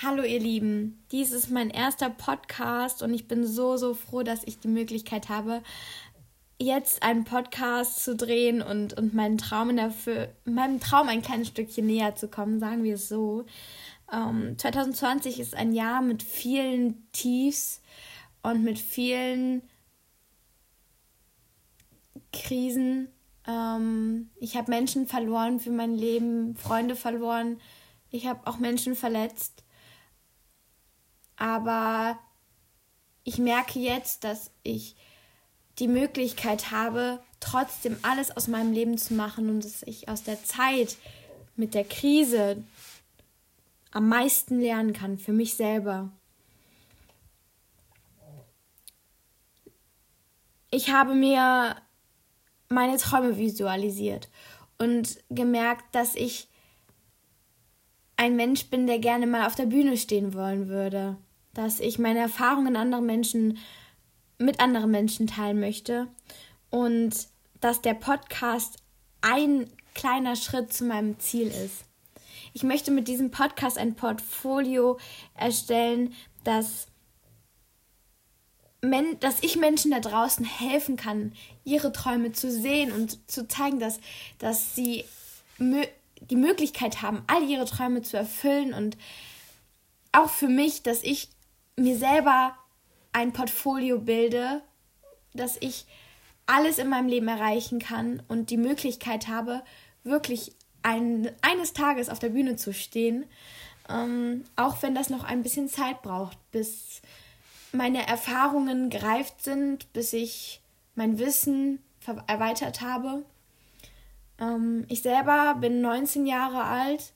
Hallo ihr Lieben, dies ist mein erster Podcast und ich bin so, so froh, dass ich die Möglichkeit habe, jetzt einen Podcast zu drehen und, und meinen Traum dafür, meinem Traum ein kleines Stückchen näher zu kommen, sagen wir es so. Ähm, 2020 ist ein Jahr mit vielen Tiefs und mit vielen Krisen. Ähm, ich habe Menschen verloren für mein Leben, Freunde verloren. Ich habe auch Menschen verletzt. Aber ich merke jetzt, dass ich die Möglichkeit habe, trotzdem alles aus meinem Leben zu machen und dass ich aus der Zeit mit der Krise am meisten lernen kann für mich selber. Ich habe mir meine Träume visualisiert und gemerkt, dass ich ein Mensch bin, der gerne mal auf der Bühne stehen wollen würde dass ich meine Erfahrungen anderen Menschen mit anderen Menschen teilen möchte und dass der Podcast ein kleiner Schritt zu meinem Ziel ist. Ich möchte mit diesem Podcast ein Portfolio erstellen, das dass ich Menschen da draußen helfen kann, ihre Träume zu sehen und zu zeigen, dass, dass sie die Möglichkeit haben, all ihre Träume zu erfüllen und auch für mich, dass ich mir selber ein Portfolio bilde, dass ich alles in meinem Leben erreichen kann und die Möglichkeit habe, wirklich ein, eines Tages auf der Bühne zu stehen, ähm, auch wenn das noch ein bisschen Zeit braucht, bis meine Erfahrungen gereift sind, bis ich mein Wissen erweitert habe. Ähm, ich selber bin 19 Jahre alt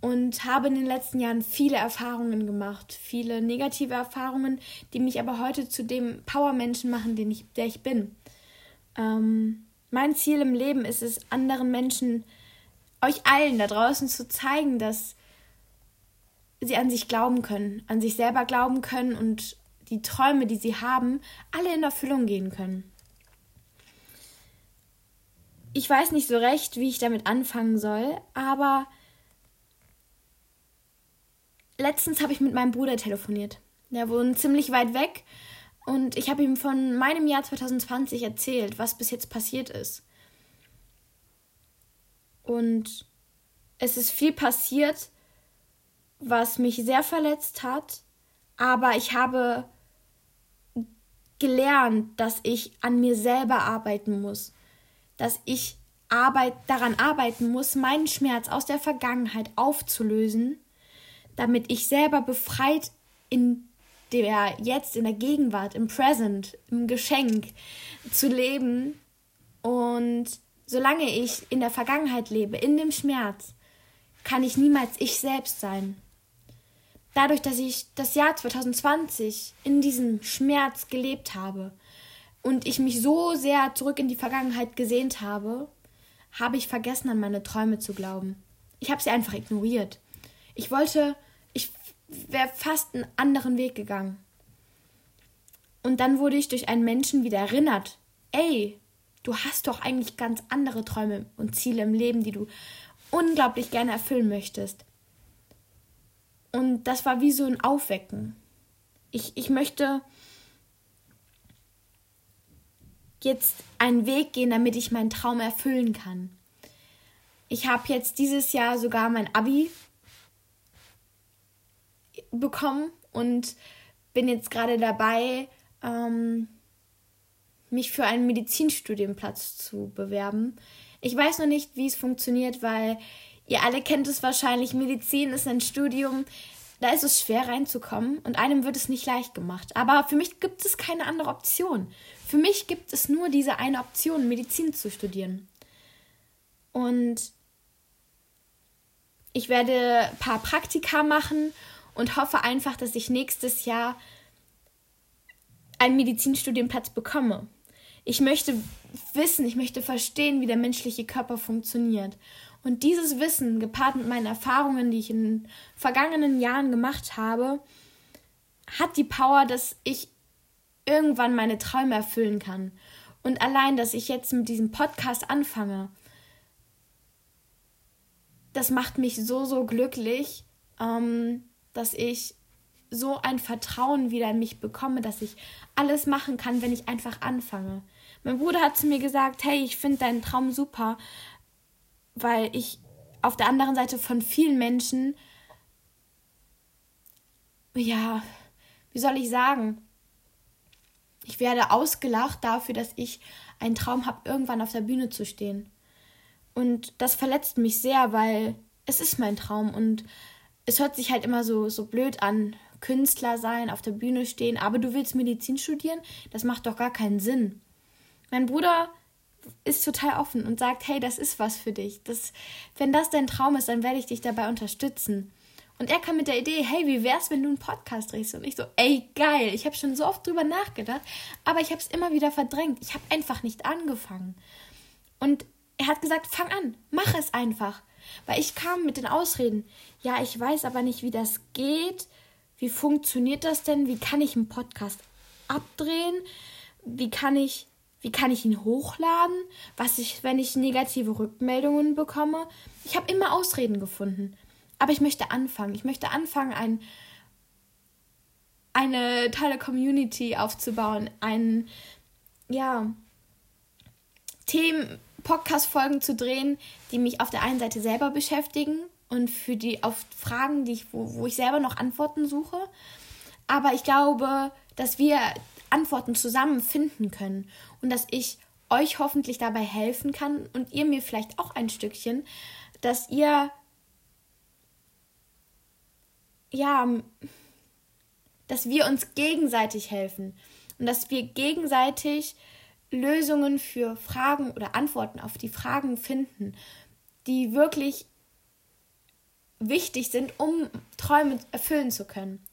und habe in den letzten Jahren viele Erfahrungen gemacht, viele negative Erfahrungen, die mich aber heute zu dem Power-Menschen machen, den ich, der ich bin. Ähm, mein Ziel im Leben ist es, anderen Menschen, euch allen da draußen zu zeigen, dass sie an sich glauben können, an sich selber glauben können und die Träume, die sie haben, alle in Erfüllung gehen können. Ich weiß nicht so recht, wie ich damit anfangen soll, aber letztens habe ich mit meinem Bruder telefoniert. Der wohnt ziemlich weit weg und ich habe ihm von meinem Jahr 2020 erzählt, was bis jetzt passiert ist. Und es ist viel passiert, was mich sehr verletzt hat, aber ich habe gelernt, dass ich an mir selber arbeiten muss, dass ich Arbeit, daran arbeiten muss, meinen Schmerz aus der Vergangenheit aufzulösen damit ich selber befreit in der jetzt in der Gegenwart, im Present, im Geschenk zu leben. Und solange ich in der Vergangenheit lebe, in dem Schmerz, kann ich niemals ich selbst sein. Dadurch, dass ich das Jahr 2020 in diesem Schmerz gelebt habe und ich mich so sehr zurück in die Vergangenheit gesehnt habe, habe ich vergessen, an meine Träume zu glauben. Ich habe sie einfach ignoriert. Ich wollte ich wäre fast einen anderen Weg gegangen. Und dann wurde ich durch einen Menschen wieder erinnert. Ey, du hast doch eigentlich ganz andere Träume und Ziele im Leben, die du unglaublich gerne erfüllen möchtest. Und das war wie so ein Aufwecken. Ich, ich möchte jetzt einen Weg gehen, damit ich meinen Traum erfüllen kann. Ich habe jetzt dieses Jahr sogar mein Abi bekommen und bin jetzt gerade dabei, ähm, mich für einen Medizinstudienplatz zu bewerben. Ich weiß noch nicht, wie es funktioniert, weil ihr alle kennt es wahrscheinlich. Medizin ist ein Studium, da ist es schwer reinzukommen und einem wird es nicht leicht gemacht. Aber für mich gibt es keine andere Option. Für mich gibt es nur diese eine Option, Medizin zu studieren. Und ich werde ein paar Praktika machen und hoffe einfach, dass ich nächstes Jahr einen Medizinstudienplatz bekomme. Ich möchte wissen, ich möchte verstehen, wie der menschliche Körper funktioniert. Und dieses Wissen, gepaart mit meinen Erfahrungen, die ich in den vergangenen Jahren gemacht habe, hat die Power, dass ich irgendwann meine Träume erfüllen kann. Und allein, dass ich jetzt mit diesem Podcast anfange, das macht mich so, so glücklich. Ähm, dass ich so ein Vertrauen wieder in mich bekomme, dass ich alles machen kann, wenn ich einfach anfange. Mein Bruder hat zu mir gesagt, hey, ich finde deinen Traum super, weil ich auf der anderen Seite von vielen Menschen, ja, wie soll ich sagen, ich werde ausgelacht dafür, dass ich einen Traum habe, irgendwann auf der Bühne zu stehen. Und das verletzt mich sehr, weil es ist mein Traum und es hört sich halt immer so, so blöd an, Künstler sein, auf der Bühne stehen, aber du willst Medizin studieren? Das macht doch gar keinen Sinn. Mein Bruder ist total offen und sagt, hey, das ist was für dich. Das, wenn das dein Traum ist, dann werde ich dich dabei unterstützen. Und er kam mit der Idee, hey, wie wär's, wenn du einen Podcast drehst? Und ich so, ey, geil. Ich habe schon so oft drüber nachgedacht, aber ich habe es immer wieder verdrängt. Ich habe einfach nicht angefangen. Und er hat gesagt, fang an, mach es einfach. Weil ich kam mit den Ausreden, ja, ich weiß aber nicht, wie das geht. Wie funktioniert das denn? Wie kann ich einen Podcast abdrehen? Wie kann ich, wie kann ich ihn hochladen? Was ich, wenn ich negative Rückmeldungen bekomme? Ich habe immer Ausreden gefunden. Aber ich möchte anfangen. Ich möchte anfangen, ein, eine tolle Community aufzubauen, ein, ja, Themen, Podcast-Folgen zu drehen, die mich auf der einen Seite selber beschäftigen und für die auf Fragen, die ich, wo, wo ich selber noch Antworten suche. Aber ich glaube, dass wir Antworten zusammen finden können und dass ich euch hoffentlich dabei helfen kann und ihr mir vielleicht auch ein Stückchen, dass ihr ja, dass wir uns gegenseitig helfen und dass wir gegenseitig Lösungen für Fragen oder Antworten auf die Fragen finden, die wirklich wichtig sind, um Träume erfüllen zu können.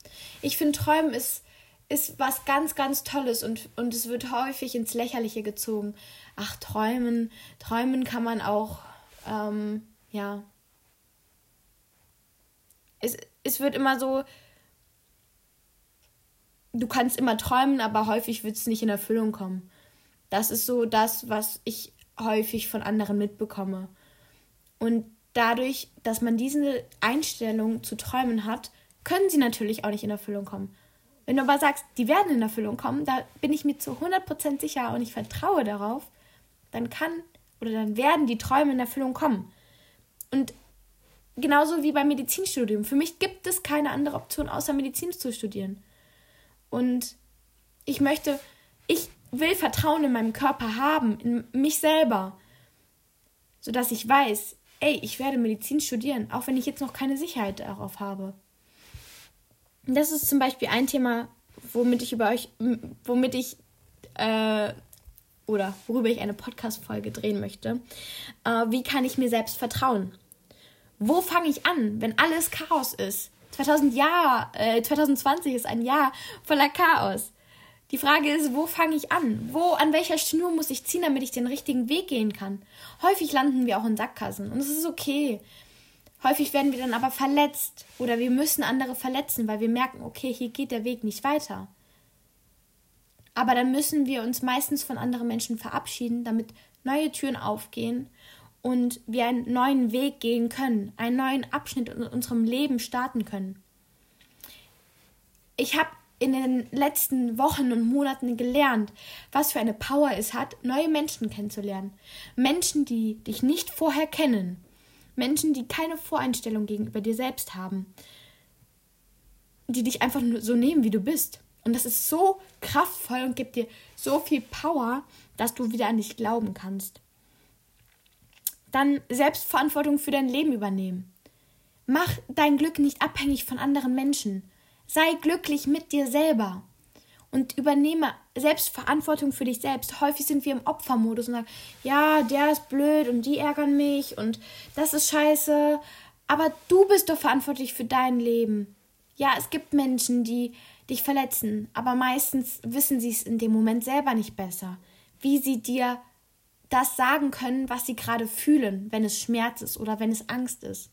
Ich finde, Träumen ist, ist was ganz, ganz Tolles und, und es wird häufig ins Lächerliche gezogen. Ach, träumen, träumen kann man auch, ähm, ja. Es, es wird immer so, du kannst immer träumen, aber häufig wird es nicht in Erfüllung kommen. Das ist so das, was ich häufig von anderen mitbekomme. Und dadurch, dass man diese Einstellung zu Träumen hat, können sie natürlich auch nicht in Erfüllung kommen. Wenn du aber sagst, die werden in Erfüllung kommen, da bin ich mir zu 100% sicher und ich vertraue darauf, dann kann oder dann werden die Träume in Erfüllung kommen. Und genauso wie beim Medizinstudium. Für mich gibt es keine andere Option, außer Medizin zu studieren. Und ich möchte, ich will Vertrauen in meinem Körper haben, in mich selber, sodass ich weiß, ey, ich werde Medizin studieren, auch wenn ich jetzt noch keine Sicherheit darauf habe. Das ist zum Beispiel ein Thema, womit ich über euch, womit ich äh, oder worüber ich eine Podcast-Folge drehen möchte. Äh, wie kann ich mir selbst vertrauen? Wo fange ich an, wenn alles Chaos ist? 2000 Jahr, äh, 2020 ist ein Jahr voller Chaos. Die Frage ist, wo fange ich an? Wo, an welcher Schnur muss ich ziehen, damit ich den richtigen Weg gehen kann? Häufig landen wir auch in Sackgassen und es ist okay. Häufig werden wir dann aber verletzt oder wir müssen andere verletzen, weil wir merken, okay, hier geht der Weg nicht weiter. Aber dann müssen wir uns meistens von anderen Menschen verabschieden, damit neue Türen aufgehen und wir einen neuen Weg gehen können, einen neuen Abschnitt in unserem Leben starten können. Ich habe in den letzten Wochen und Monaten gelernt, was für eine Power es hat, neue Menschen kennenzulernen. Menschen, die dich nicht vorher kennen. Menschen, die keine Voreinstellung gegenüber dir selbst haben. Die dich einfach nur so nehmen, wie du bist. Und das ist so kraftvoll und gibt dir so viel Power, dass du wieder an dich glauben kannst. Dann Selbstverantwortung für dein Leben übernehmen. Mach dein Glück nicht abhängig von anderen Menschen. Sei glücklich mit dir selber und übernehme Selbstverantwortung für dich selbst. Häufig sind wir im Opfermodus und sagen, ja, der ist blöd und die ärgern mich und das ist scheiße. Aber du bist doch verantwortlich für dein Leben. Ja, es gibt Menschen, die dich verletzen, aber meistens wissen sie es in dem Moment selber nicht besser, wie sie dir das sagen können, was sie gerade fühlen, wenn es Schmerz ist oder wenn es Angst ist.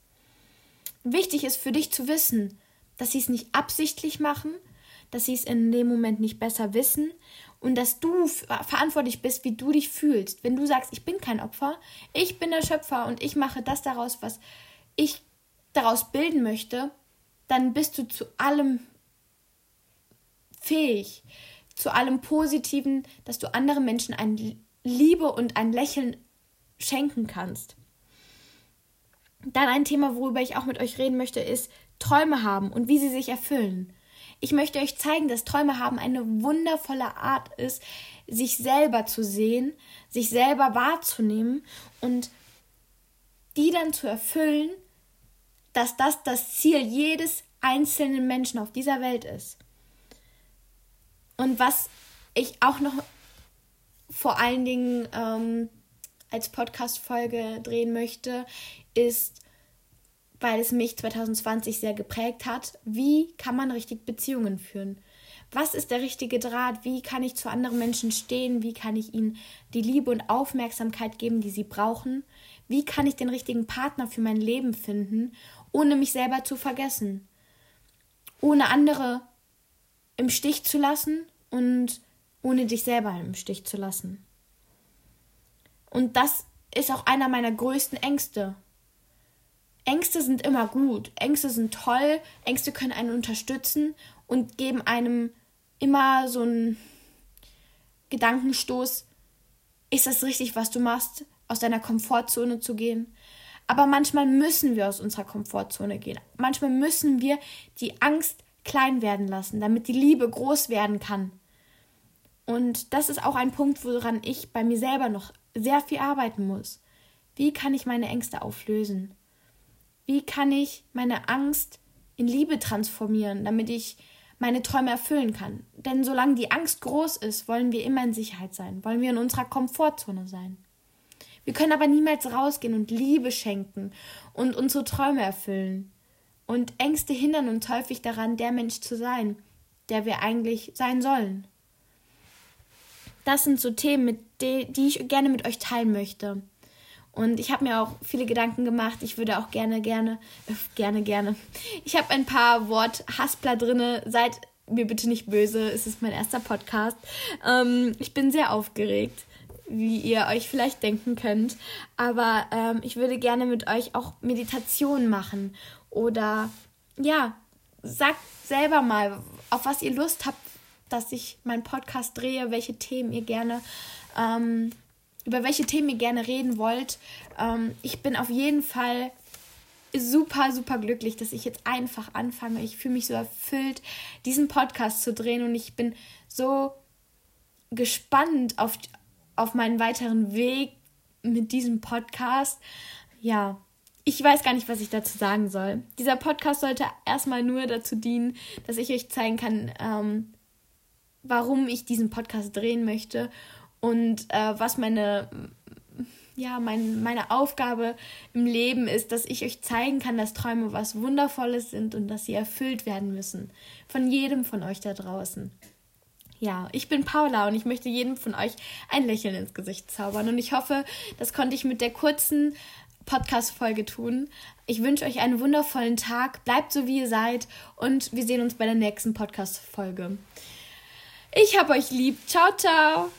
Wichtig ist für dich zu wissen, dass sie es nicht absichtlich machen, dass sie es in dem Moment nicht besser wissen und dass du verantwortlich bist, wie du dich fühlst. Wenn du sagst, ich bin kein Opfer, ich bin der Schöpfer und ich mache das daraus, was ich daraus bilden möchte, dann bist du zu allem fähig, zu allem Positiven, dass du anderen Menschen ein Liebe und ein Lächeln schenken kannst. Dann ein Thema, worüber ich auch mit euch reden möchte, ist Träume haben und wie sie sich erfüllen. Ich möchte euch zeigen, dass Träume haben eine wundervolle Art ist, sich selber zu sehen, sich selber wahrzunehmen und die dann zu erfüllen, dass das das Ziel jedes einzelnen Menschen auf dieser Welt ist. Und was ich auch noch vor allen Dingen ähm, als Podcast-Folge drehen möchte, ist, weil es mich 2020 sehr geprägt hat, wie kann man richtig Beziehungen führen? Was ist der richtige Draht? Wie kann ich zu anderen Menschen stehen? Wie kann ich ihnen die Liebe und Aufmerksamkeit geben, die sie brauchen? Wie kann ich den richtigen Partner für mein Leben finden, ohne mich selber zu vergessen? Ohne andere im Stich zu lassen und ohne dich selber im Stich zu lassen. Und das ist auch einer meiner größten Ängste. Ängste sind immer gut, Ängste sind toll, Ängste können einen unterstützen und geben einem immer so einen Gedankenstoß, ist das richtig, was du machst, aus deiner Komfortzone zu gehen? Aber manchmal müssen wir aus unserer Komfortzone gehen. Manchmal müssen wir die Angst klein werden lassen, damit die Liebe groß werden kann. Und das ist auch ein Punkt, woran ich bei mir selber noch sehr viel arbeiten muss. Wie kann ich meine Ängste auflösen? Wie kann ich meine Angst in Liebe transformieren, damit ich meine Träume erfüllen kann? Denn solange die Angst groß ist, wollen wir immer in Sicherheit sein, wollen wir in unserer Komfortzone sein. Wir können aber niemals rausgehen und Liebe schenken und unsere Träume erfüllen. Und Ängste hindern uns häufig daran, der Mensch zu sein, der wir eigentlich sein sollen das sind so Themen, die ich gerne mit euch teilen möchte. Und ich habe mir auch viele Gedanken gemacht. Ich würde auch gerne, gerne, äh, gerne, gerne. Ich habe ein paar Worthaspler drinne. Seid mir bitte nicht böse. Es ist mein erster Podcast. Ähm, ich bin sehr aufgeregt, wie ihr euch vielleicht denken könnt. Aber ähm, ich würde gerne mit euch auch Meditation machen. Oder ja, sagt selber mal, auf was ihr Lust habt, dass ich meinen Podcast drehe, welche Themen ihr gerne, ähm, über welche Themen ihr gerne reden wollt. Ähm, ich bin auf jeden Fall super, super glücklich, dass ich jetzt einfach anfange. Ich fühle mich so erfüllt, diesen Podcast zu drehen und ich bin so gespannt auf, auf meinen weiteren Weg mit diesem Podcast. Ja, ich weiß gar nicht, was ich dazu sagen soll. Dieser Podcast sollte erstmal nur dazu dienen, dass ich euch zeigen kann, ähm, warum ich diesen Podcast drehen möchte und äh, was meine ja, mein, meine Aufgabe im Leben ist, dass ich euch zeigen kann, dass Träume was Wundervolles sind und dass sie erfüllt werden müssen. Von jedem von euch da draußen. Ja, ich bin Paula und ich möchte jedem von euch ein Lächeln ins Gesicht zaubern. Und ich hoffe, das konnte ich mit der kurzen Podcast-Folge tun. Ich wünsche euch einen wundervollen Tag. Bleibt so, wie ihr seid. Und wir sehen uns bei der nächsten Podcast-Folge. Ich hab euch lieb. Ciao, ciao.